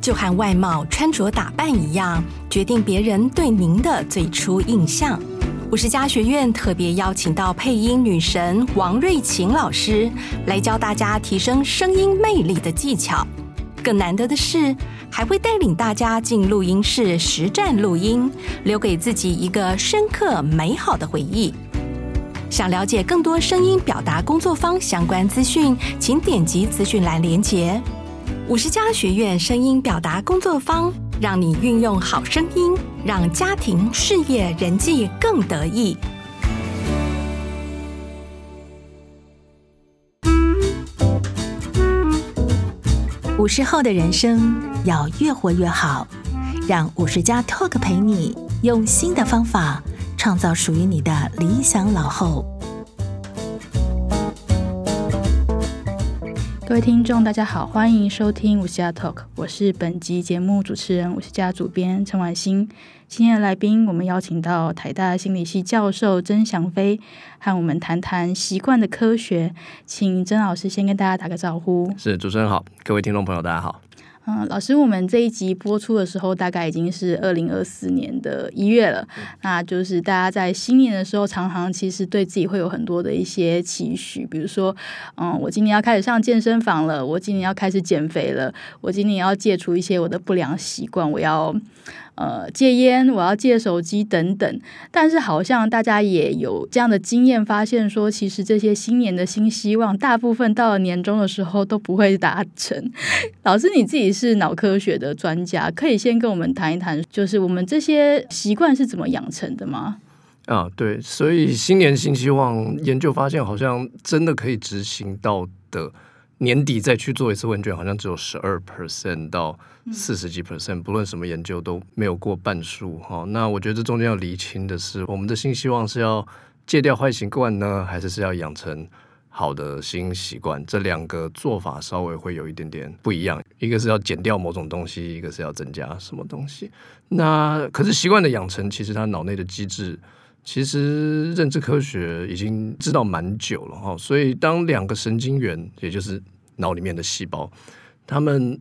就和外貌、穿着打扮一样，决定别人对您的最初印象。五十家学院特别邀请到配音女神王瑞琴老师来教大家提升声音魅力的技巧。更难得的是，还会带领大家进录音室实战录音，留给自己一个深刻美好的回忆。想了解更多声音表达工作坊相关资讯，请点击资讯栏连接。五十家学院声音表达工作坊，让你运用好声音，让家庭、事业、人际更得意。五十后的人生要越活越好，让五十加 Talk 陪你用新的方法创造属于你的理想老后。各位听众，大家好，欢迎收听五十家 Talk，我是本集节目主持人五十家主编陈婉欣。今天的来宾，我们邀请到台大心理系教授曾祥飞，和我们谈谈习惯的科学。请曾老师先跟大家打个招呼。是，主持人好，各位听众朋友大家好。嗯，老师，我们这一集播出的时候，大概已经是二零二四年的一月了。嗯、那就是大家在新年的时候，常常其实对自己会有很多的一些期许，比如说，嗯，我今年要开始上健身房了，我今年要开始减肥了，我今年要戒除一些我的不良习惯，我要。呃，戒烟，我要戒手机等等，但是好像大家也有这样的经验，发现说，其实这些新年的新希望，大部分到了年终的时候都不会达成。老师，你自己是脑科学的专家，可以先跟我们谈一谈，就是我们这些习惯是怎么养成的吗？啊，对，所以新年新希望研究发现，好像真的可以执行到的。年底再去做一次问卷，好像只有十二 percent 到四十几 percent，不论什么研究都没有过半数哈。那我觉得这中间要厘清的是，我们的新希望是要戒掉坏习惯呢，还是是要养成好的新习惯？这两个做法稍微会有一点点不一样，一个是要减掉某种东西，一个是要增加什么东西。那可是习惯的养成，其实它脑内的机制。其实认知科学已经知道蛮久了哈，所以当两个神经元，也就是脑里面的细胞，它们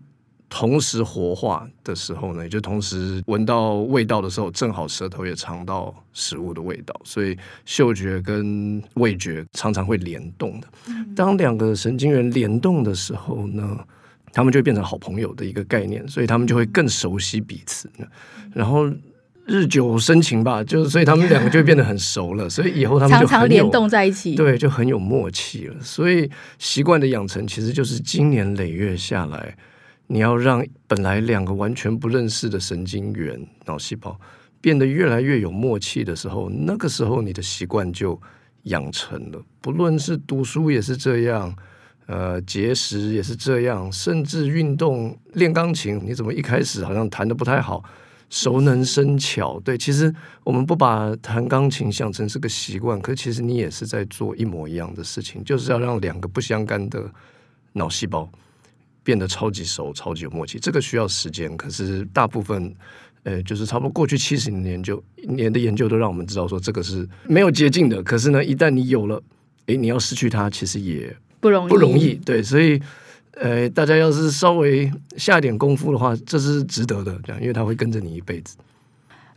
同时活化的时候呢，也就同时闻到味道的时候，正好舌头也尝到食物的味道，所以嗅觉跟味觉常常会联动的。当两个神经元联动的时候呢，他们就会变成好朋友的一个概念，所以他们就会更熟悉彼此，然后。日久生情吧，就是所以他们两个就会变得很熟了，所以以后他们就常常联动在一起，对，就很有默契了。所以习惯的养成其实就是经年累月下来，你要让本来两个完全不认识的神经元脑细胞变得越来越有默契的时候，那个时候你的习惯就养成了。不论是读书也是这样，呃，节食也是这样，甚至运动练钢琴，你怎么一开始好像弹的不太好？熟能生巧，对，其实我们不把弹钢琴想成是个习惯，可其实你也是在做一模一样的事情，就是要让两个不相干的脑细胞变得超级熟、超级有默契。这个需要时间，可是大部分，呃，就是差不多过去七十年的研究年的研究都让我们知道说，这个是没有捷径的。可是呢，一旦你有了，诶，你要失去它，其实也不容易，不容易。对，所以。呃，大家要是稍微下点功夫的话，这是值得的，这样，因为它会跟着你一辈子。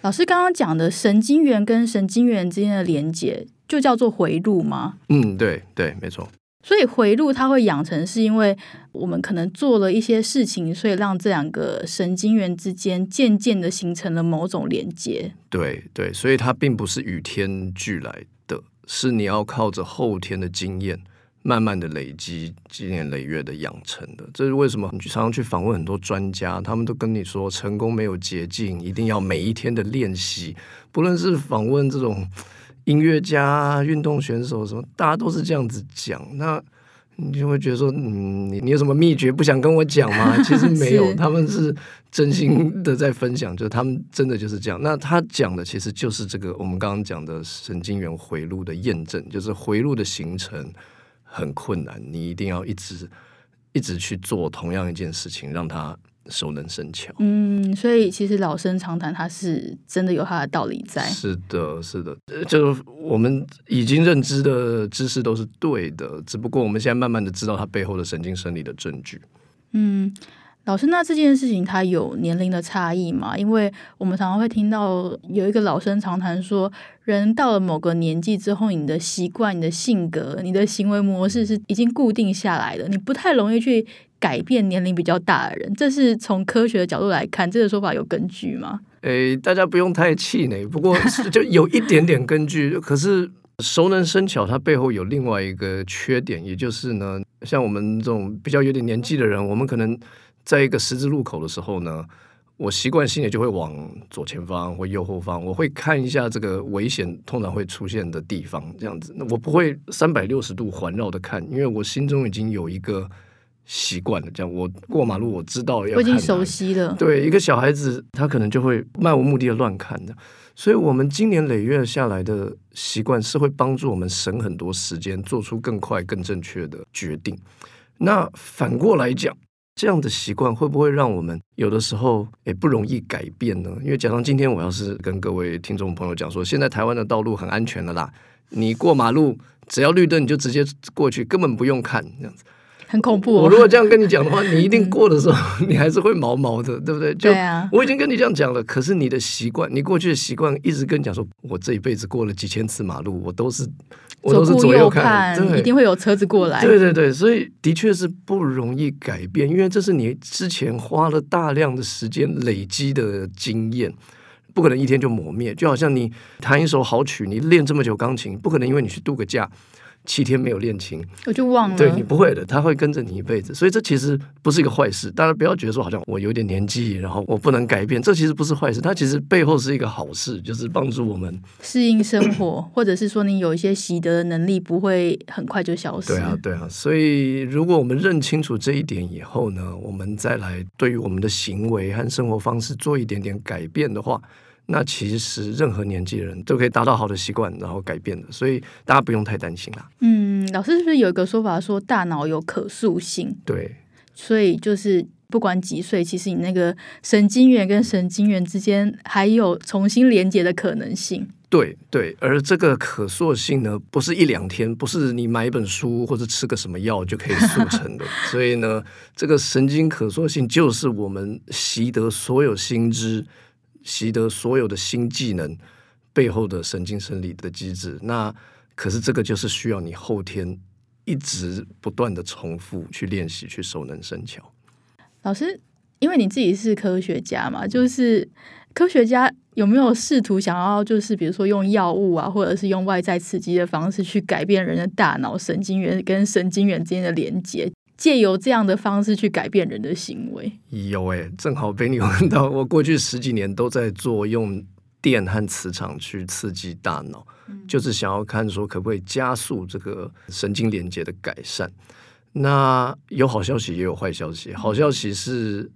老师刚刚讲的神经元跟神经元之间的连接，就叫做回路吗？嗯，对对，没错。所以回路它会养成，是因为我们可能做了一些事情，所以让这两个神经元之间渐渐的形成了某种连接。对对，所以它并不是与天俱来的，是你要靠着后天的经验。慢慢的累积，经年累月的养成的，这是为什么？你常常去访问很多专家，他们都跟你说，成功没有捷径，一定要每一天的练习。不论是访问这种音乐家、运动选手什么，大家都是这样子讲。那你就会觉得说，嗯，你你有什么秘诀不想跟我讲吗？其实没有，他们是真心的在分享，就他们真的就是这样。那他讲的其实就是这个我们刚刚讲的神经元回路的验证，就是回路的形成。很困难，你一定要一直一直去做同样一件事情，让它熟能生巧。嗯，所以其实老生常谈，它是真的有它的道理在。是的，是的，就是我们已经认知的知识都是对的，只不过我们现在慢慢的知道它背后的神经生理的证据。嗯，老师，那这件事情它有年龄的差异吗？因为我们常常会听到有一个老生常谈说，人到了某个年纪之后，你的习惯、你的性格、你的行为模式是已经固定下来的，你不太容易去改变年龄比较大的人。这是从科学的角度来看，这个说法有根据吗？诶，大家不用太气馁，不过就有一点点根据。可是熟能生巧，它背后有另外一个缺点，也就是呢，像我们这种比较有点年纪的人，我们可能。在一个十字路口的时候呢，我习惯性的就会往左前方或右后方，我会看一下这个危险通常会出现的地方，这样子。那我不会三百六十度环绕的看，因为我心中已经有一个习惯了。这样，我过马路我知道要看，我已经熟悉了。对，一个小孩子他可能就会漫无目的的乱看的。所以，我们今年累月下来的习惯是会帮助我们省很多时间，做出更快、更正确的决定。那反过来讲。这样的习惯会不会让我们有的时候也不容易改变呢？因为假如今天我要是跟各位听众朋友讲说，现在台湾的道路很安全的啦，你过马路只要绿灯你就直接过去，根本不用看这样子。很恐怖哦。我如果这样跟你讲的话，你一定过的时候，你还是会毛毛的，对不对？就对啊。我已经跟你这样讲了，可是你的习惯，你过去的习惯，一直跟你讲说，我这一辈子过了几千次马路，我都是我都是左右看，对，一定会有车子过来。对对对，所以的确是不容易改变，因为这是你之前花了大量的时间累积的经验，不可能一天就磨灭。就好像你弹一首好曲，你练这么久钢琴，不可能因为你去度个假。七天没有练琴，我就忘了。对，你不会的，他会跟着你一辈子，所以这其实不是一个坏事。大家不要觉得说好像我有点年纪，然后我不能改变，这其实不是坏事。它其实背后是一个好事，就是帮助我们适应生活，或者是说你有一些习得的能力不会很快就消失。对啊，对啊。所以如果我们认清楚这一点以后呢，我们再来对于我们的行为和生活方式做一点点改变的话。那其实任何年纪的人都可以达到好的习惯，然后改变的，所以大家不用太担心啦。嗯，老师是不是有一个说法说大脑有可塑性？对，所以就是不管几岁，其实你那个神经元跟神经元之间还有重新连接的可能性。对对，而这个可塑性呢，不是一两天，不是你买一本书或者吃个什么药就可以速成的。所以呢，这个神经可塑性就是我们习得所有新知。习得所有的新技能背后的神经生理的机制，那可是这个就是需要你后天一直不断的重复去练习，去熟能生巧。老师，因为你自己是科学家嘛，就是科学家有没有试图想要，就是比如说用药物啊，或者是用外在刺激的方式去改变人的大脑神经元跟神经元之间的连接？借由这样的方式去改变人的行为，有诶、欸，正好被你问到。我过去十几年都在做用电和磁场去刺激大脑，嗯、就是想要看说可不可以加速这个神经连接的改善。那有好消息也有坏消息。好消息是，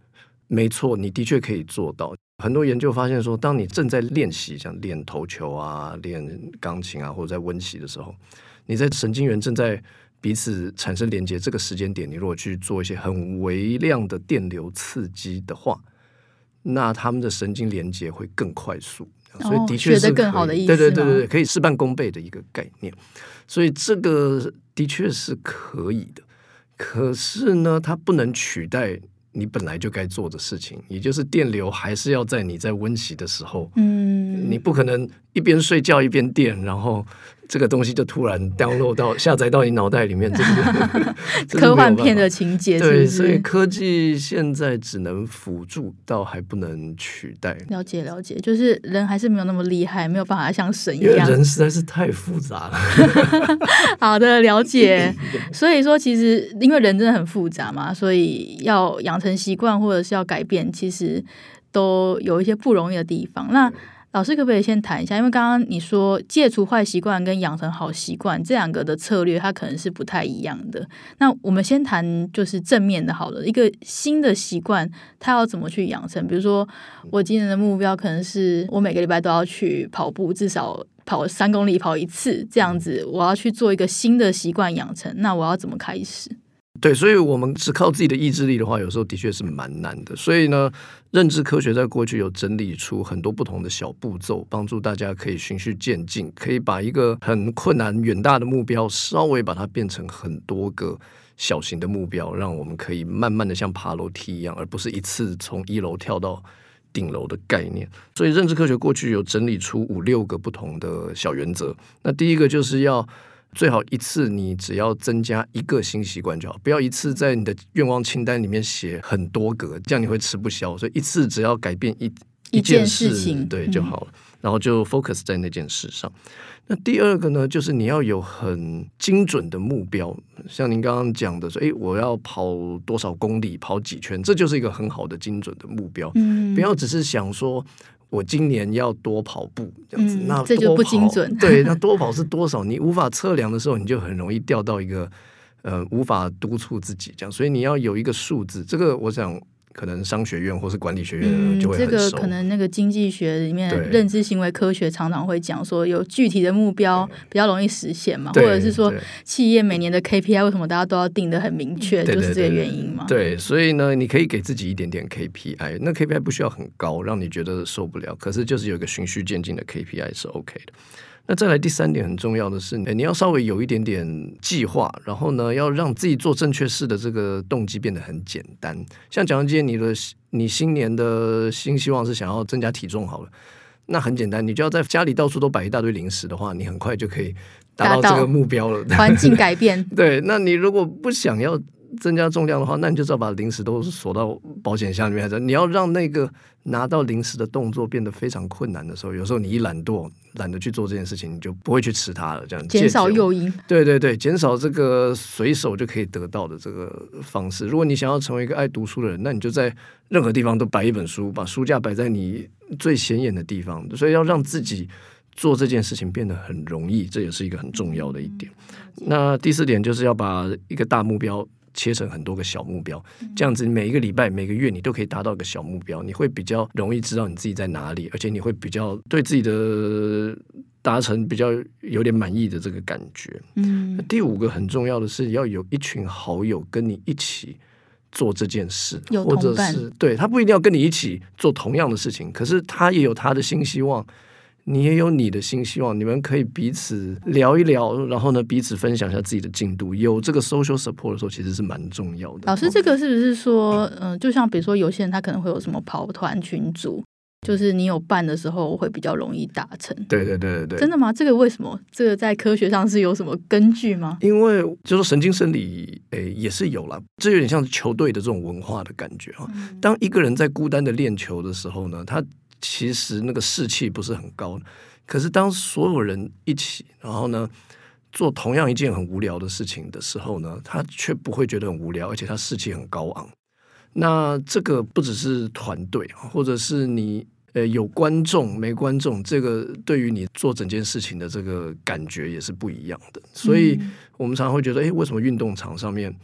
没错，你的确可以做到。很多研究发现说，当你正在练习，像练头球啊、练钢琴啊，或者在温习的时候，你在神经元正在。彼此产生连接，这个时间点，你如果去做一些很微量的电流刺激的话，那他们的神经连接会更快速，所以的确是学更好的意思。对对对对，可以事半功倍的一个概念。所以这个的确是可以的，可是呢，它不能取代你本来就该做的事情，也就是电流还是要在你在温习的时候，嗯，你不可能一边睡觉一边电，然后。这个东西就突然 download 到下载到你脑袋里面，这是 科幻片的情节。对，所以科技现在只能辅助，到还不能取代。了解了解，就是人还是没有那么厉害，没有办法像神一样。人实在是太复杂了。好的，了解。所以说，其实因为人真的很复杂嘛，所以要养成习惯或者是要改变，其实都有一些不容易的地方。那老师可不可以先谈一下？因为刚刚你说戒除坏习惯跟养成好习惯这两个的策略，它可能是不太一样的。那我们先谈就是正面的，好了，一个新的习惯，它要怎么去养成？比如说，我今年的目标可能是我每个礼拜都要去跑步，至少跑三公里，跑一次这样子。我要去做一个新的习惯养成，那我要怎么开始？对，所以，我们只靠自己的意志力的话，有时候的确是蛮难的。所以呢，认知科学在过去有整理出很多不同的小步骤，帮助大家可以循序渐进，可以把一个很困难远大的目标，稍微把它变成很多个小型的目标，让我们可以慢慢的像爬楼梯一样，而不是一次从一楼跳到顶楼的概念。所以认知科学过去有整理出五六个不同的小原则。那第一个就是要最好一次你只要增加一个新习惯就好，不要一次在你的愿望清单里面写很多个，这样你会吃不消。所以一次只要改变一一件事，情对就好了。嗯然后就 focus 在那件事上。那第二个呢，就是你要有很精准的目标，像您刚刚讲的说，诶，我要跑多少公里，跑几圈，这就是一个很好的精准的目标。嗯，不要只是想说我今年要多跑步这样子，嗯、那这就不精准。对，那多跑是多少？你无法测量的时候，你就很容易掉到一个呃无法督促自己这样。所以你要有一个数字，这个我想。可能商学院或是管理学院就会很熟。嗯，这个可能那个经济学里面认知行为科学常常会讲说，有具体的目标比较容易实现嘛，或者是说企业每年的 KPI 为什么大家都要定的很明确，就是这个原因嘛。对，所以呢，你可以给自己一点点 KPI，那 KPI 不需要很高，让你觉得受不了，可是就是有一个循序渐进的 KPI 是 OK 的。那再来第三点很重要的是，你要稍微有一点点计划，然后呢，要让自己做正确事的这个动机变得很简单。像假如今天你的你新年的新希望是想要增加体重好了，那很简单，你就要在家里到处都摆一大堆零食的话，你很快就可以达到这个目标了。环境改变，对，那你如果不想要。增加重量的话，那你就只要把零食都锁到保险箱里面。你要让那个拿到零食的动作变得非常困难的时候，有时候你一懒惰，懒得去做这件事情，你就不会去吃它了。这样减少诱因，对对对，减少这个随手就可以得到的这个方式。如果你想要成为一个爱读书的人，那你就在任何地方都摆一本书，把书架摆在你最显眼的地方。所以要让自己做这件事情变得很容易，这也是一个很重要的一点。那第四点就是要把一个大目标。切成很多个小目标，这样子每一个礼拜、每个月你都可以达到一个小目标，你会比较容易知道你自己在哪里，而且你会比较对自己的达成比较有点满意的这个感觉。嗯，第五个很重要的是要有一群好友跟你一起做这件事，或者是对他不一定要跟你一起做同样的事情，可是他也有他的新希望。你也有你的新希望，你们可以彼此聊一聊，然后呢，彼此分享一下自己的进度。有这个 social support 的时候，其实是蛮重要的。老师，这个是不是说，嗯、呃，就像比如说，有些人他可能会有什么跑团群组，就是你有伴的时候会比较容易达成。对对对对对，真的吗？这个为什么？这个在科学上是有什么根据吗？因为就是神经生理，诶，也是有了。这有点像球队的这种文化的感觉哈。当一个人在孤单的练球的时候呢，他其实那个士气不是很高，可是当所有人一起，然后呢，做同样一件很无聊的事情的时候呢，他却不会觉得很无聊，而且他士气很高昂。那这个不只是团队，或者是你呃有观众没观众，这个对于你做整件事情的这个感觉也是不一样的。所以我们常常会觉得，哎，为什么运动场上面，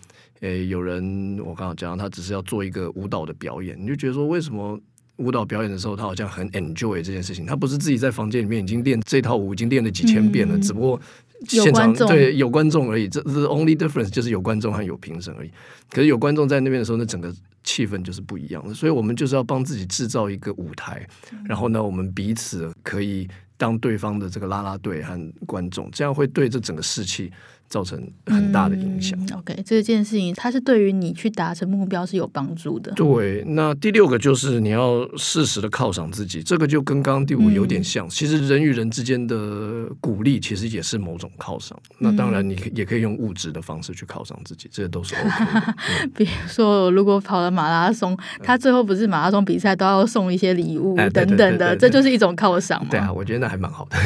诶，有人我刚刚讲，他只是要做一个舞蹈的表演，你就觉得说为什么？舞蹈表演的时候，他好像很 enjoy 这件事情。他不是自己在房间里面已经练这套舞，已经练了几千遍了，嗯、只不过现场对有观众而已。这 the only difference 就是有观众和有评审而已。可是有观众在那边的时候，那整个气氛就是不一样的。所以我们就是要帮自己制造一个舞台，然后呢，我们彼此可以当对方的这个啦啦队和观众，这样会对这整个士气。造成很大的影响。嗯、OK，这件事情它是对于你去达成目标是有帮助的。对，那第六个就是你要适时的犒赏自己，这个就跟刚刚第五有点像。嗯、其实人与人之间的鼓励，其实也是某种犒赏。那当然，你也可以用物质的方式去犒赏自己，这些都是 OK 比如说，如果跑了马拉松，他最后不是马拉松比赛都要送一些礼物等等的，这就是一种犒赏嘛？对啊，我觉得那还蛮好的。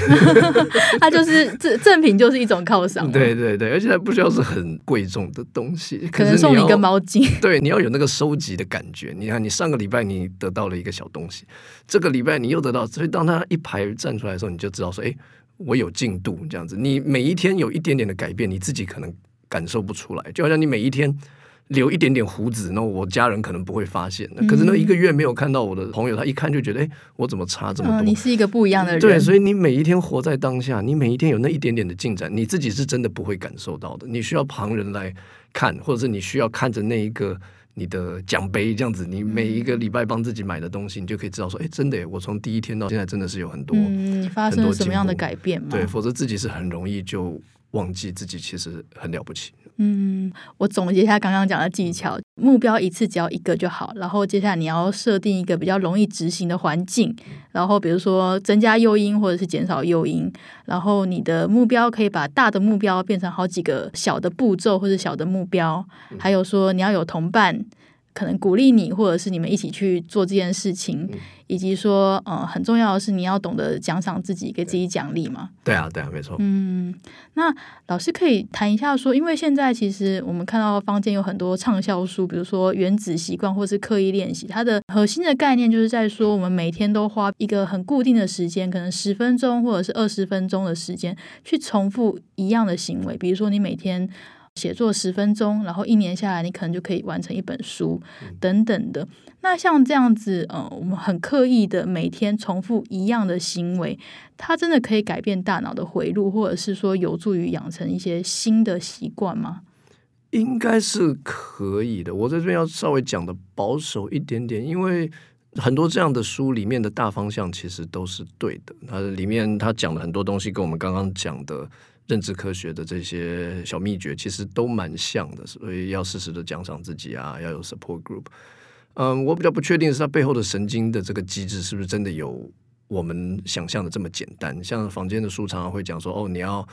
他就是赠赠品，就是一种犒赏。对对。对，而且还不需要是很贵重的东西，可能送你一个毛巾。对，你要有那个收集的感觉。你看，你上个礼拜你得到了一个小东西，这个礼拜你又得到，所以当他一排站出来的时候，你就知道说，哎，我有进度这样子。你每一天有一点点的改变，你自己可能感受不出来，就好像你每一天。留一点点胡子，那我家人可能不会发现的。可是那一个月没有看到我的朋友，他一看就觉得，哎，我怎么差这么多？你是一个不一样的人。对，所以你每一天活在当下，你每一天有那一点点的进展，你自己是真的不会感受到的。你需要旁人来看，或者是你需要看着那一个你的奖杯这样子，你每一个礼拜帮自己买的东西，你就可以知道说，哎，真的，我从第一天到现在真的是有很多，嗯，你发生了什么样的改变吗？对，否则自己是很容易就忘记自己其实很了不起。嗯，我总结一下刚刚讲的技巧，目标一次只要一个就好。然后接下来你要设定一个比较容易执行的环境，然后比如说增加诱因或者是减少诱因。然后你的目标可以把大的目标变成好几个小的步骤或者小的目标。还有说你要有同伴，可能鼓励你，或者是你们一起去做这件事情。以及说，呃，很重要的是你要懂得奖赏自己，给自己奖励嘛。对啊，对啊，没错。嗯，那老师可以谈一下说，因为现在其实我们看到坊间有很多畅销书，比如说《原子习惯》或是刻意练习，它的核心的概念就是在说，我们每天都花一个很固定的时间，可能十分钟或者是二十分钟的时间，去重复一样的行为，比如说你每天。写作十分钟，然后一年下来，你可能就可以完成一本书，等等的。那像这样子，呃，我们很刻意的每天重复一样的行为，它真的可以改变大脑的回路，或者是说有助于养成一些新的习惯吗？应该是可以的。我在这边要稍微讲的保守一点点，因为很多这样的书里面的大方向其实都是对的。它里面它讲的很多东西，跟我们刚刚讲的。认知科学的这些小秘诀其实都蛮像的，所以要适时的奖赏自己啊，要有 support group。嗯，我比较不确定是他背后的神经的这个机制是不是真的有我们想象的这么简单。像房间的书常常会讲说，哦，你要。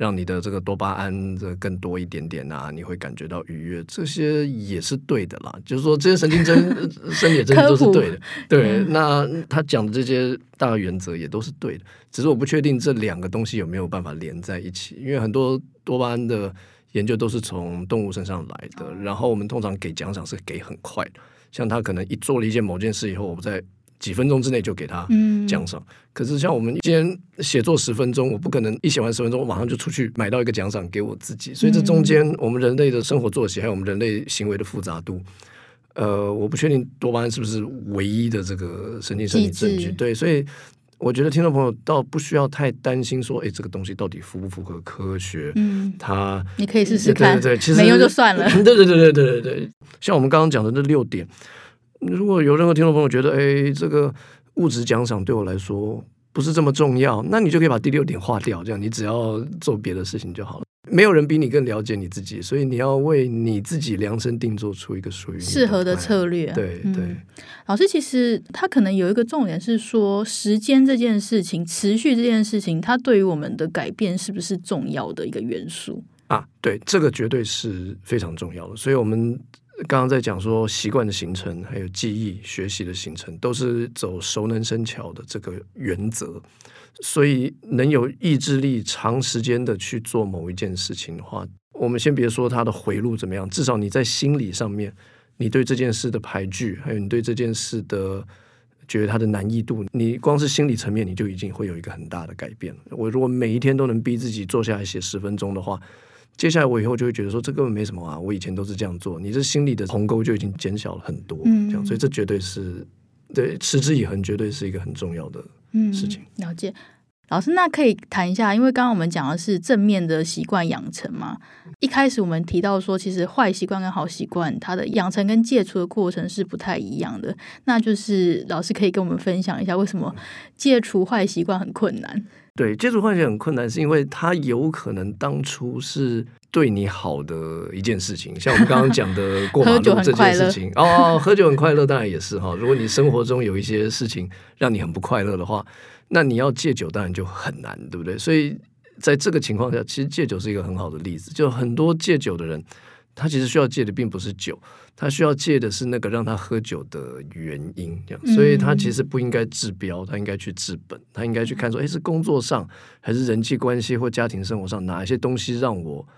让你的这个多巴胺这更多一点点啊，你会感觉到愉悦，这些也是对的啦。就是说，这些神经针 生理真的都是对的。对，那他讲的这些大原则也都是对的，只是我不确定这两个东西有没有办法连在一起，因为很多多巴胺的研究都是从动物身上来的，然后我们通常给奖赏是给很快的，像他可能一做了一件某件事以后，我们在。几分钟之内就给他奖赏，嗯、可是像我们今天写作十分钟，我不可能一写完十分钟，我马上就出去买到一个奖赏给我自己。所以这中间，我们人类的生活作息，还有我们人类行为的复杂度，呃，我不确定多巴胺是不是唯一的这个神经生理证据。对，所以我觉得听众朋友倒不需要太担心，说，哎，这个东西到底符不符合科学？嗯，它你可以试试看，对对对，其实没用就算了。对对对对对对对，像我们刚刚讲的那六点。如果有任何听众朋友觉得，哎，这个物质奖赏对我来说不是这么重要，那你就可以把第六点划掉，这样你只要做别的事情就好了。没有人比你更了解你自己，所以你要为你自己量身定做出一个属于适合的策略。对对，老师其实他可能有一个重点是说，时间这件事情，持续这件事情，它对于我们的改变是不是重要的一个元素啊？对，这个绝对是非常重要的。所以我们。刚刚在讲说习惯的形成，还有记忆、学习的形成，都是走熟能生巧的这个原则。所以，能有意志力长时间的去做某一件事情的话，我们先别说它的回路怎么样，至少你在心理上面，你对这件事的排拒，还有你对这件事的觉得它的难易度，你光是心理层面，你就已经会有一个很大的改变。我如果每一天都能逼自己坐下来写十分钟的话。接下来我以后就会觉得说，这根本没什么啊，我以前都是这样做，你这心里的鸿沟就已经减小了很多，这样，所以这绝对是对持之以恒，绝对是一个很重要的事情。嗯，了解，老师，那可以谈一下，因为刚刚我们讲的是正面的习惯养成嘛，一开始我们提到说，其实坏习惯跟好习惯，它的养成跟戒除的过程是不太一样的，那就是老师可以跟我们分享一下，为什么戒除坏习惯很困难？对，戒除坏习惯很困难，是因为他有可能当初是对你好的一件事情，像我们刚刚讲的 过马路这件事情哦，喝酒很快乐，当然也是哈。如果你生活中有一些事情让你很不快乐的话，那你要戒酒当然就很难，对不对？所以在这个情况下，其实戒酒是一个很好的例子，就很多戒酒的人。他其实需要戒的并不是酒，他需要戒的是那个让他喝酒的原因，这样，所以他其实不应该治标，他应该去治本，他应该去看说，哎，是工作上还是人际关系或家庭生活上哪一些东西让我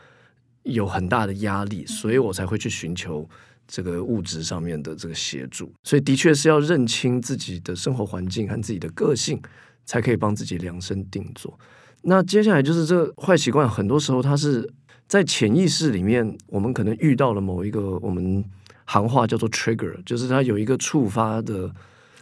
有很大的压力，所以我才会去寻求这个物质上面的这个协助。所以的确是要认清自己的生活环境和自己的个性，才可以帮自己量身定做。那接下来就是这个坏习惯，很多时候它是。在潜意识里面，我们可能遇到了某一个我们行话叫做 trigger，就是它有一个触发的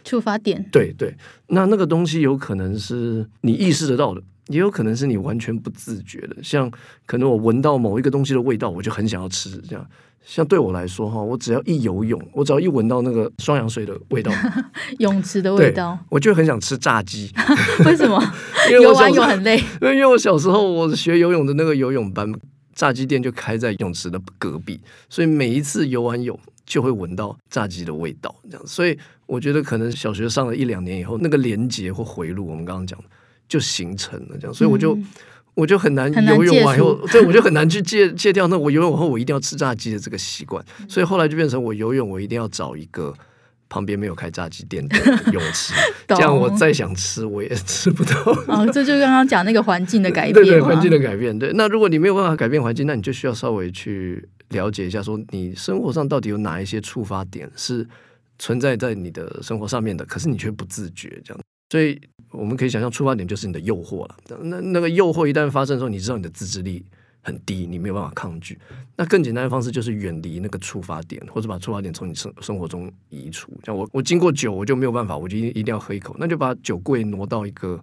触发点。对对，那那个东西有可能是你意识得到的，也有可能是你完全不自觉的。像可能我闻到某一个东西的味道，我就很想要吃。这样，像对我来说哈，我只要一游泳，我只要一闻到那个双氧水的味道，泳池的味道，我就很想吃炸鸡。为什么？因为游完泳很累。因为因为我小时候我学游泳的那个游泳班。炸鸡店就开在泳池的隔壁，所以每一次游完泳就会闻到炸鸡的味道，这样。所以我觉得可能小学上了一两年以后，那个连接或回路，我们刚刚讲就形成了这样。所以我就、嗯、我就很难游泳完以后，对，我就很难去戒戒掉那我游泳后我一定要吃炸鸡的这个习惯。所以后来就变成我游泳我一定要找一个。旁边没有开炸鸡店的泳池，懂这样我再想吃我也吃不到。哦，这就刚刚讲那个环境的改变，对对，环境的改变。对，那如果你没有办法改变环境，那你就需要稍微去了解一下，说你生活上到底有哪一些触发点是存在在你的生活上面的，可是你却不自觉这样。所以我们可以想象，触发点就是你的诱惑了。那那个诱惑一旦发生的时候，你知道你的自制力。很低，你没有办法抗拒。那更简单的方式就是远离那个触发点，或者把触发点从你生生活中移除。像我，我经过酒，我就没有办法，我就一定要喝一口，那就把酒柜挪到一个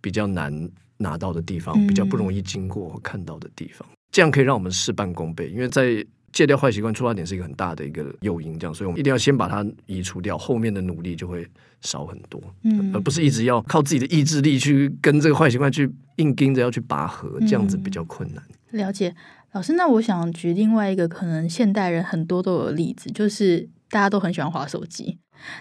比较难拿到的地方，比较不容易经过和看到的地方。嗯、这样可以让我们事半功倍，因为在戒掉坏习惯，触发点是一个很大的一个诱因，这样，所以我们一定要先把它移除掉，后面的努力就会少很多，嗯，而不是一直要靠自己的意志力去跟这个坏习惯去硬盯着要去拔河，这样子比较困难。了解，老师，那我想举另外一个可能现代人很多都有的例子，就是大家都很喜欢划手机。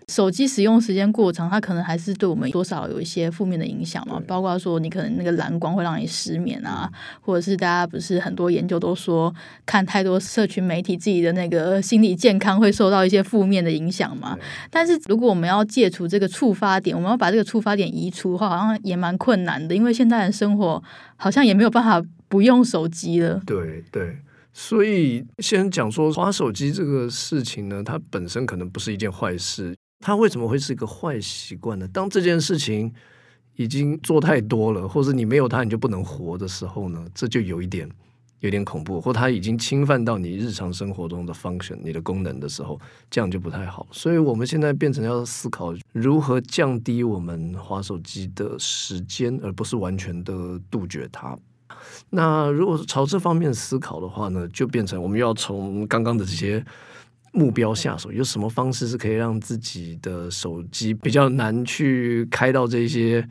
手机使用时间过长，它可能还是对我们多少有一些负面的影响嘛。包括说，你可能那个蓝光会让你失眠啊，或者是大家不是很多研究都说，看太多社群媒体，自己的那个心理健康会受到一些负面的影响嘛。但是如果我们要戒除这个触发点，我们要把这个触发点移除的话，好像也蛮困难的，因为现代人生活好像也没有办法不用手机了。对对。所以先讲说滑手机这个事情呢，它本身可能不是一件坏事。它为什么会是一个坏习惯呢？当这件事情已经做太多了，或者你没有它你就不能活的时候呢，这就有一点有点恐怖，或它已经侵犯到你日常生活中的 function、你的功能的时候，这样就不太好。所以我们现在变成要思考如何降低我们滑手机的时间，而不是完全的杜绝它。那如果是朝这方面思考的话呢，就变成我们要从刚刚的这些目标下手，有什么方式是可以让自己的手机比较难去开到这些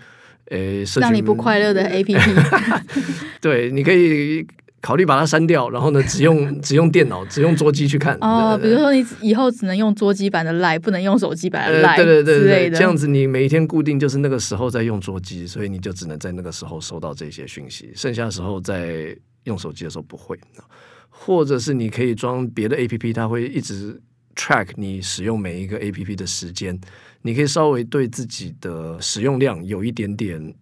诶，让你不快乐的 APP？对，你可以。考虑把它删掉，然后呢，只用只用电脑，只用桌机去看。哦，比如说你以后只能用桌机版的 Line，不能用手机版的 Line，呃、对对对对，这样子你每一天固定就是那个时候在用桌机，所以你就只能在那个时候收到这些讯息，剩下的时候在用手机的时候不会。或者是你可以装别的 APP，它会一直 track 你使用每一个 APP 的时间，你可以稍微对自己的使用量有一点点。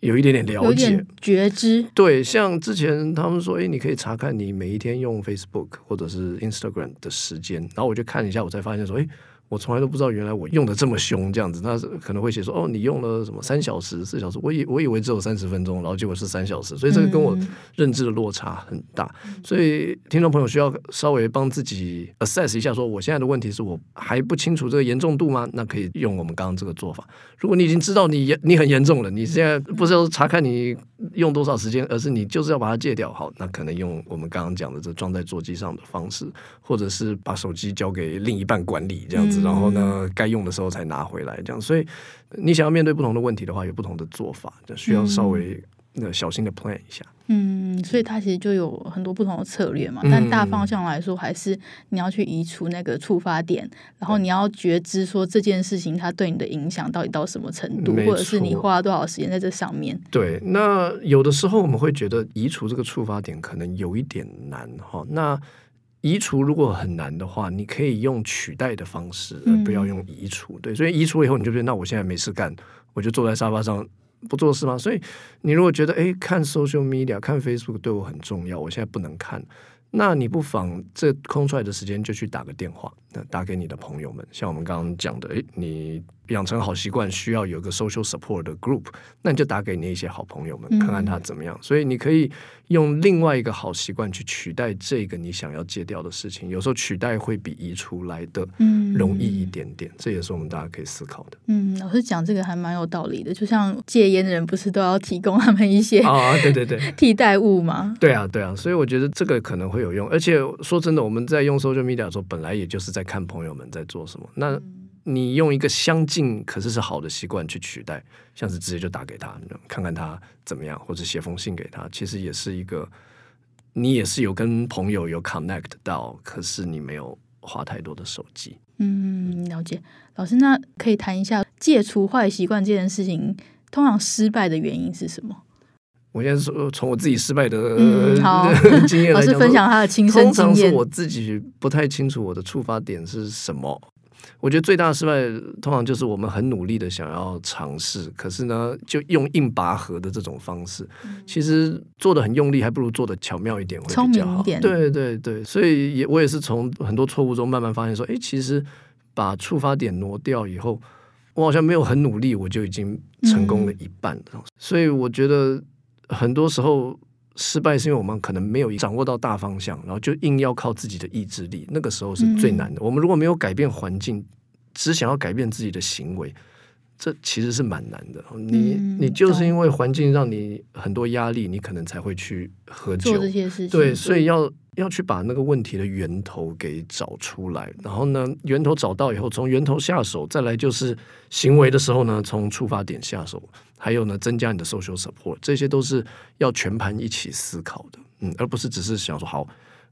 有一点点了解，点觉知。对，像之前他们说，哎，你可以查看你每一天用 Facebook 或者是 Instagram 的时间，然后我就看一下，我才发现说，哎。我从来都不知道，原来我用的这么凶，这样子，他可能会写说，哦，你用了什么三小时、四小时，我以我以为只有三十分钟，然后结果是三小时，所以这个跟我认知的落差很大。嗯、所以听众朋友需要稍微帮自己 assess 一下，说我现在的问题是我还不清楚这个严重度吗？那可以用我们刚刚这个做法。如果你已经知道你严你很严重了，你现在不是要查看你用多少时间，而是你就是要把它戒掉，好，那可能用我们刚刚讲的这装在座机上的方式，或者是把手机交给另一半管理这样子。然后呢，该用的时候才拿回来，这样。所以你想要面对不同的问题的话，有不同的做法，就需要稍微那小心的 plan 一下。嗯，所以它其实就有很多不同的策略嘛。但大方向来说，还是你要去移除那个触发点，然后你要觉知说这件事情它对你的影响到底到什么程度，或者是你花了多少时间在这上面。对，那有的时候我们会觉得移除这个触发点可能有一点难哈。那移除如果很难的话，你可以用取代的方式，而不要用移除。嗯、对，所以移除以后你就觉得，那我现在没事干，我就坐在沙发上不做事吗？所以你如果觉得，哎，看 social media、看 Facebook 对我很重要，我现在不能看，那你不妨这空出来的时间就去打个电话，那打给你的朋友们，像我们刚刚讲的，哎，你。养成好习惯需要有一个 social support 的 group，那你就打给你一些好朋友们，看看他怎么样。嗯、所以你可以用另外一个好习惯去取代这个你想要戒掉的事情。有时候取代会比移出来的容易一点点，嗯、这也是我们大家可以思考的。嗯，老师讲这个还蛮有道理的。就像戒烟的人不是都要提供他们一些啊，对对对，替代物吗？对啊，对啊。所以我觉得这个可能会有用。而且说真的，我们在用 social media 的时候，本来也就是在看朋友们在做什么。那、嗯你用一个相近可是是好的习惯去取代，像是直接就打给他，看看他怎么样，或者写封信给他，其实也是一个你也是有跟朋友有 connect 到，可是你没有花太多的手机。嗯，了解。老师，那可以谈一下戒除坏习惯这件事情，通常失败的原因是什么？我现在说从我自己失败的、经验来讲，分享他的亲身经验。通常是我自己不太清楚我的触发点是什么。我觉得最大的失败，通常就是我们很努力的想要尝试，可是呢，就用硬拔河的这种方式，其实做的很用力，还不如做的巧妙一点会比较好。对对对，所以也我也是从很多错误中慢慢发现说，哎，其实把触发点挪掉以后，我好像没有很努力，我就已经成功了一半了。嗯、所以我觉得很多时候。失败是因为我们可能没有掌握到大方向，然后就硬要靠自己的意志力，那个时候是最难的。嗯、我们如果没有改变环境，只想要改变自己的行为，这其实是蛮难的。你、嗯、你就是因为环境让你很多压力，你可能才会去喝酒。做这些事情。对，所以要要去把那个问题的源头给找出来，然后呢，源头找到以后，从源头下手，再来就是行为的时候呢，从触发点下手。还有呢，增加你的 social support，这些都是要全盘一起思考的，嗯，而不是只是想说好，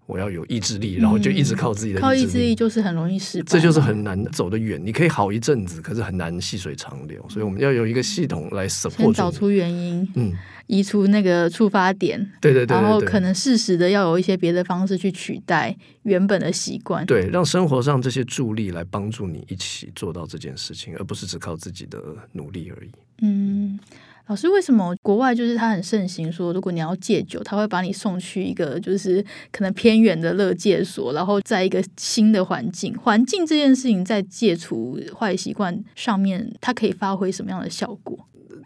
我要有意志力，然后就一直靠自己的靠意志力就是很容易失败，这就是很难走得远。你可以好一阵子，可是很难细水长流，所以我们要有一个系统来 support，先找出原因，嗯。移除那个触发点，对对对，对，然后可能适时的要有一些别的方式去取代原本的习惯，对，让生活上这些助力来帮助你一起做到这件事情，而不是只靠自己的努力而已。嗯，老师，为什么国外就是他很盛行说，如果你要戒酒，他会把你送去一个就是可能偏远的乐戒所，然后在一个新的环境，环境这件事情在戒除坏习惯上面，它可以发挥什么样的效果？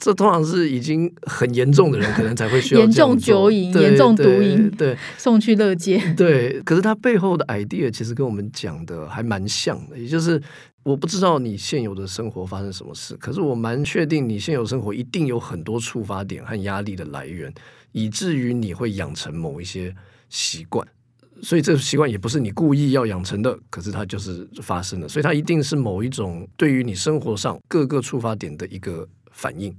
这通常是已经很严重的人，可能才会需要严重酒瘾、严重毒瘾，对，送去乐戒。对，可是他背后的 idea 其实跟我们讲的还蛮像的，也就是我不知道你现有的生活发生什么事，可是我蛮确定你现有生活一定有很多触发点和压力的来源，以至于你会养成某一些习惯。所以这个习惯也不是你故意要养成的，可是它就是发生了，所以它一定是某一种对于你生活上各个触发点的一个。反应，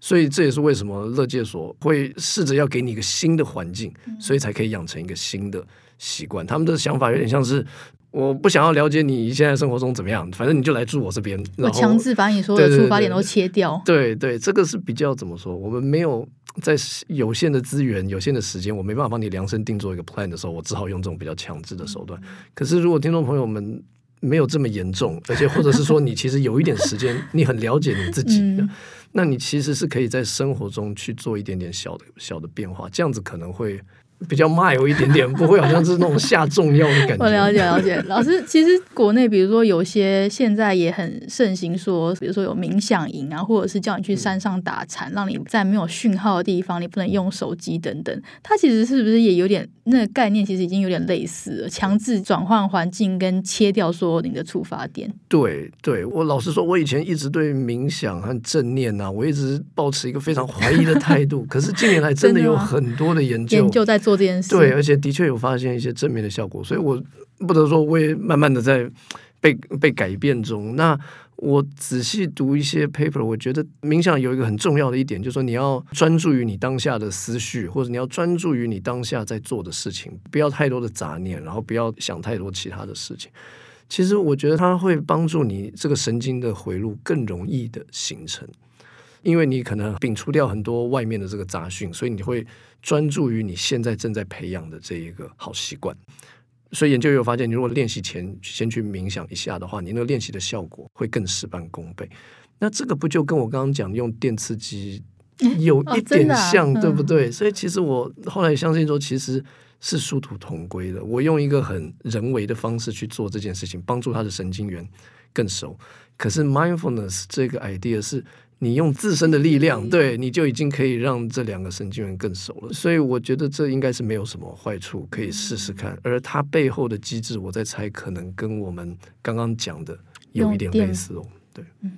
所以这也是为什么乐界所会试着要给你一个新的环境，所以才可以养成一个新的习惯。他们的想法有点像是，我不想要了解你现在生活中怎么样，反正你就来住我这边，我强制把你所有的出发点都切掉。对对，对，对对，这个是比较怎么说？我们没有在有限的资源、有限的时间，我没办法帮你量身定做一个 plan 的时候，我只好用这种比较强制的手段。可是如果听众朋友们，没有这么严重，而且或者是说你其实有一点时间，你很了解你自己，嗯，那你其实是可以在生活中去做一点点小的小的变化，这样子可能会。比较慢有一点点，不会好像是那种下重药的感觉。我了解了解，老师，其实国内比如说有些现在也很盛行说，比如说有冥想营啊，或者是叫你去山上打禅，嗯、让你在没有讯号的地方，你不能用手机等等。它其实是不是也有点那个概念？其实已经有点类似了，强制转换环境跟切掉说你的触发点。对对，我老实说，我以前一直对冥想和正念呐、啊，我一直抱持一个非常怀疑的态度。可是近年来真的有很多的研究研究在做。做这件事，对，而且的确有发现一些正面的效果，所以我不得说，我也慢慢的在被被改变中。那我仔细读一些 paper，我觉得冥想有一个很重要的一点，就是说你要专注于你当下的思绪，或者你要专注于你当下在做的事情，不要太多的杂念，然后不要想太多其他的事情。其实我觉得它会帮助你这个神经的回路更容易的形成。因为你可能摒除掉很多外面的这个杂讯，所以你会专注于你现在正在培养的这一个好习惯。所以研究有发现，你如果练习前先去冥想一下的话，你那个练习的效果会更事半功倍。那这个不就跟我刚刚讲用电刺激有一点像，对不对？所以其实我后来相信说，其实是殊途同归的。我用一个很人为的方式去做这件事情，帮助他的神经元更熟。可是 mindfulness 这个 idea 是。你用自身的力量，对，你就已经可以让这两个神经元更熟了。所以我觉得这应该是没有什么坏处，可以试试看。而它背后的机制，我在猜，可能跟我们刚刚讲的有一点类似哦。对，嗯，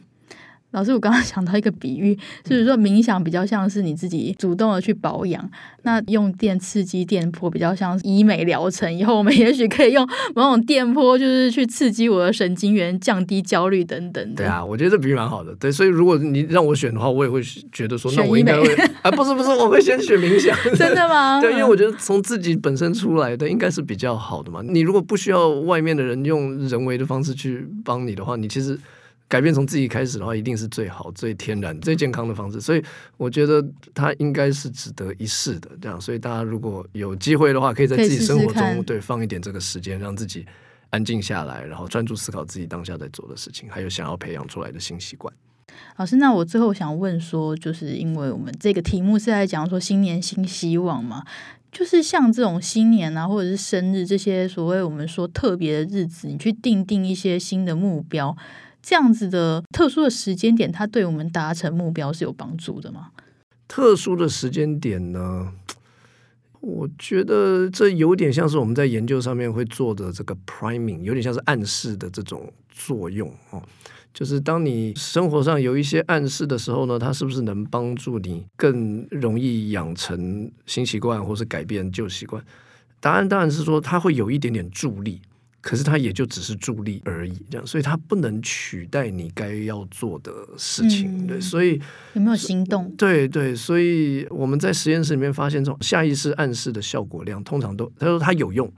老师，我刚刚想到一个比喻，就是说冥想比较像是你自己主动的去保养，那用电刺激电波比较像是医美疗程。以后我们也许可以用某种电波，就是去刺激我的神经元，降低焦虑等等。对啊，我觉得这比喻蛮好的。对，所以如果你让我选的话，我也会觉得说，那我应该会啊，不是不是，我会先选冥想。真的吗？对，因为我觉得从自己本身出来的应该是比较好的嘛。你如果不需要外面的人用人为的方式去帮你的话，你其实。改变从自己开始的话，一定是最好、最天然、最健康的方式。所以我觉得它应该是值得一试的。这样，所以大家如果有机会的话，可以在自己生活中对放一点这个时间，让自己安静下来，然后专注思考自己当下在做的事情，还有想要培养出来的新习惯。老师，那我最后想问说，就是因为我们这个题目是在讲说新年新希望嘛，就是像这种新年啊，或者是生日这些所谓我们说特别的日子，你去定定一些新的目标。这样子的特殊的时间点，它对我们达成目标是有帮助的吗？特殊的时间点呢？我觉得这有点像是我们在研究上面会做的这个 priming，有点像是暗示的这种作用哦。就是当你生活上有一些暗示的时候呢，它是不是能帮助你更容易养成新习惯，或是改变旧习惯？答案当然是说，它会有一点点助力。可是它也就只是助力而已，这样，所以它不能取代你该要做的事情，嗯、对，所以有没有行动？对对，所以我们在实验室里面发现，这种下意识暗示的效果量通常都，他说它有用，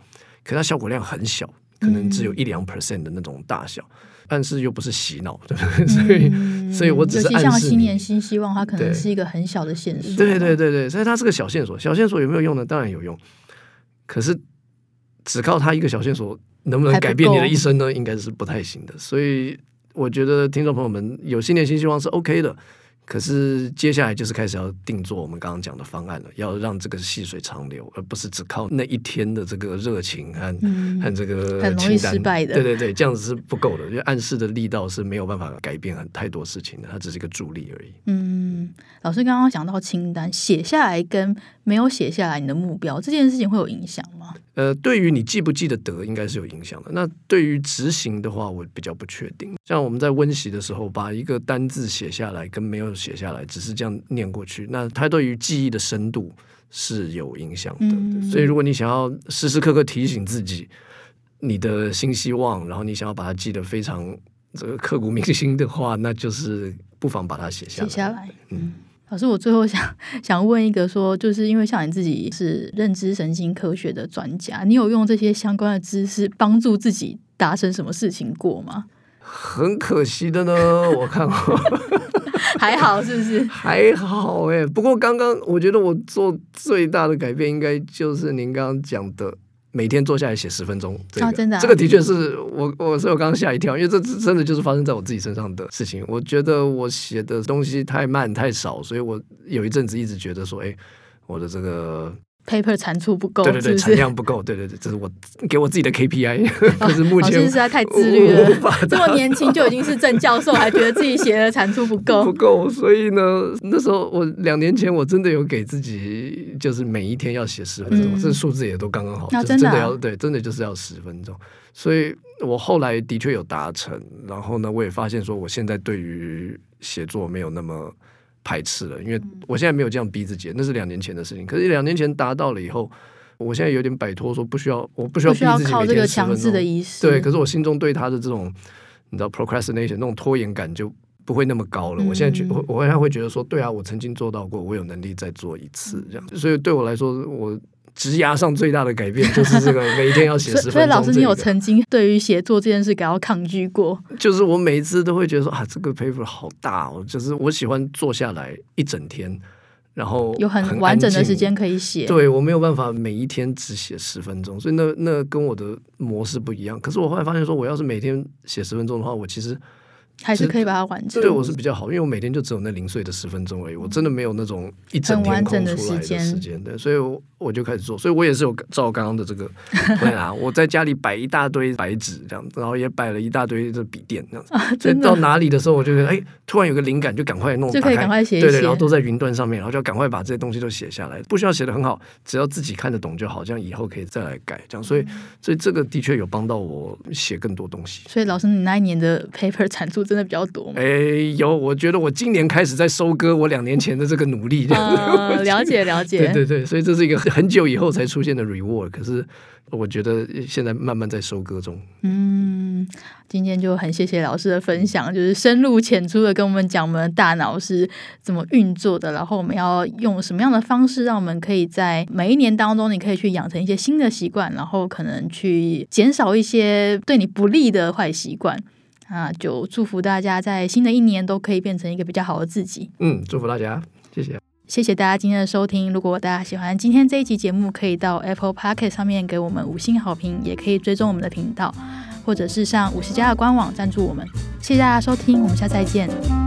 可它效果量很小，可能只有一两 percent 的那种大小，嗯、暗示又不是洗脑，对 不对？所以，嗯、所以我只是暗示像新年新希望，它可能是一个很小的线索，对对对对，所以它是个小线索，小线索有没有用呢？当然有用，可是只靠它一个小线索。能不能改变你的一生呢？应该是不太行的，所以我觉得听众朋友们有新年新希望是 OK 的。可是接下来就是开始要定做我们刚刚讲的方案了，要让这个细水长流，而不是只靠那一天的这个热情和、嗯、和这个很容易失败的。对对对，这样子是不够的，因为暗示的力道是没有办法改变很太多事情的，它只是一个助力而已。嗯，老师刚刚讲到清单，写下来跟没有写下来你的目标这件事情会有影响吗？呃，对于你记不记得得，应该是有影响的。那对于执行的话，我比较不确定。像我们在温习的时候，把一个单字写下来跟没有写下来，只是这样念过去，那它对于记忆的深度是有影响的。嗯、所以，如果你想要时时刻刻提醒自己你的新希望，然后你想要把它记得非常这个刻骨铭心的话，那就是不妨把它写下来。写下来，嗯。老师，我最后想 想问一个说，说就是因为像你自己是认知神经科学的专家，你有用这些相关的知识帮助自己达成什么事情过吗？很可惜的呢，我看过，还好是不是？还好哎，不过刚刚我觉得我做最大的改变，应该就是您刚刚讲的，每天坐下来写十分钟。这个、哦、真的、啊，这个的确是我，我所以我刚刚吓一跳，因为这真的就是发生在我自己身上的事情。我觉得我写的东西太慢太少，所以我有一阵子一直觉得说，哎，我的这个。Paper 产出不够，对对对，是是产量不够，对对对，这是我给我自己的 KPI。可是目前实在太自律了，这么年轻就已经是正教授，还觉得自己写的产出不够，不够。所以呢，那时候我两年前我真的有给自己，就是每一天要写十分钟，嗯、这数字也都刚刚好，那真的要对，真的就是要十分钟。所以我后来的确有达成，然后呢，我也发现说，我现在对于写作没有那么。排斥了，因为我现在没有这样逼自己，那是两年前的事情。可是两年前达到了以后，我现在有点摆脱，说不需要，我不需要逼自己每天十分钟，靠这个强制的仪式。对，可是我心中对他的这种，你知道，procrastination 那种拖延感就不会那么高了。嗯、我现在觉，我我现在会觉得说，对啊，我曾经做到过，我有能力再做一次这样。所以对我来说，我。职涯上最大的改变 就是这个，每一天要写十分钟。所以老师，你有曾经对于写作这件事感到抗拒过？就是我每一次都会觉得说啊，这个 paper 好大哦，就是我喜欢坐下来一整天，然后有很完整的时间可以写。对，我没有办法每一天只写十分钟，所以那那跟我的模式不一样。可是我后来发现说，我要是每天写十分钟的话，我其实。还是可以把它完成。对我是比较好，因为我每天就只有那零碎的十分钟而已，我真的没有那种一整天空出来的时间。对，所以我就开始做，所以我也是有照刚刚的这个 对啊，我在家里摆一大堆白纸这样，然后也摆了一大堆的笔电这样子。啊、所以到哪里的时候，我就觉得哎，突然有个灵感，就赶快弄，就可以赶快写一写。对对，然后都在云端上面，然后就赶快把这些东西都写下来，不需要写得很好，只要自己看得懂就好，这样以后可以再来改。这样，所以所以这个的确有帮到我写更多东西。所以老师，你那一年的 paper 产出真的比较多吗？哎，有，我觉得我今年开始在收割我两年前的这个努力。呃，了解了解。对对对，所以这是一个很久以后才出现的 reward。可是我觉得现在慢慢在收割中。嗯，今天就很谢谢老师的分享，就是深入浅出的跟我们讲我们的大脑是怎么运作的，然后我们要用什么样的方式，让我们可以在每一年当中，你可以去养成一些新的习惯，然后可能去减少一些对你不利的坏习惯。啊，就祝福大家在新的一年都可以变成一个比较好的自己。嗯，祝福大家，谢谢。谢谢大家今天的收听。如果大家喜欢今天这一集节目，可以到 Apple Podcast 上面给我们五星好评，也可以追踪我们的频道，或者是上五十家的官网赞助我们。谢谢大家收听，我们下次再见。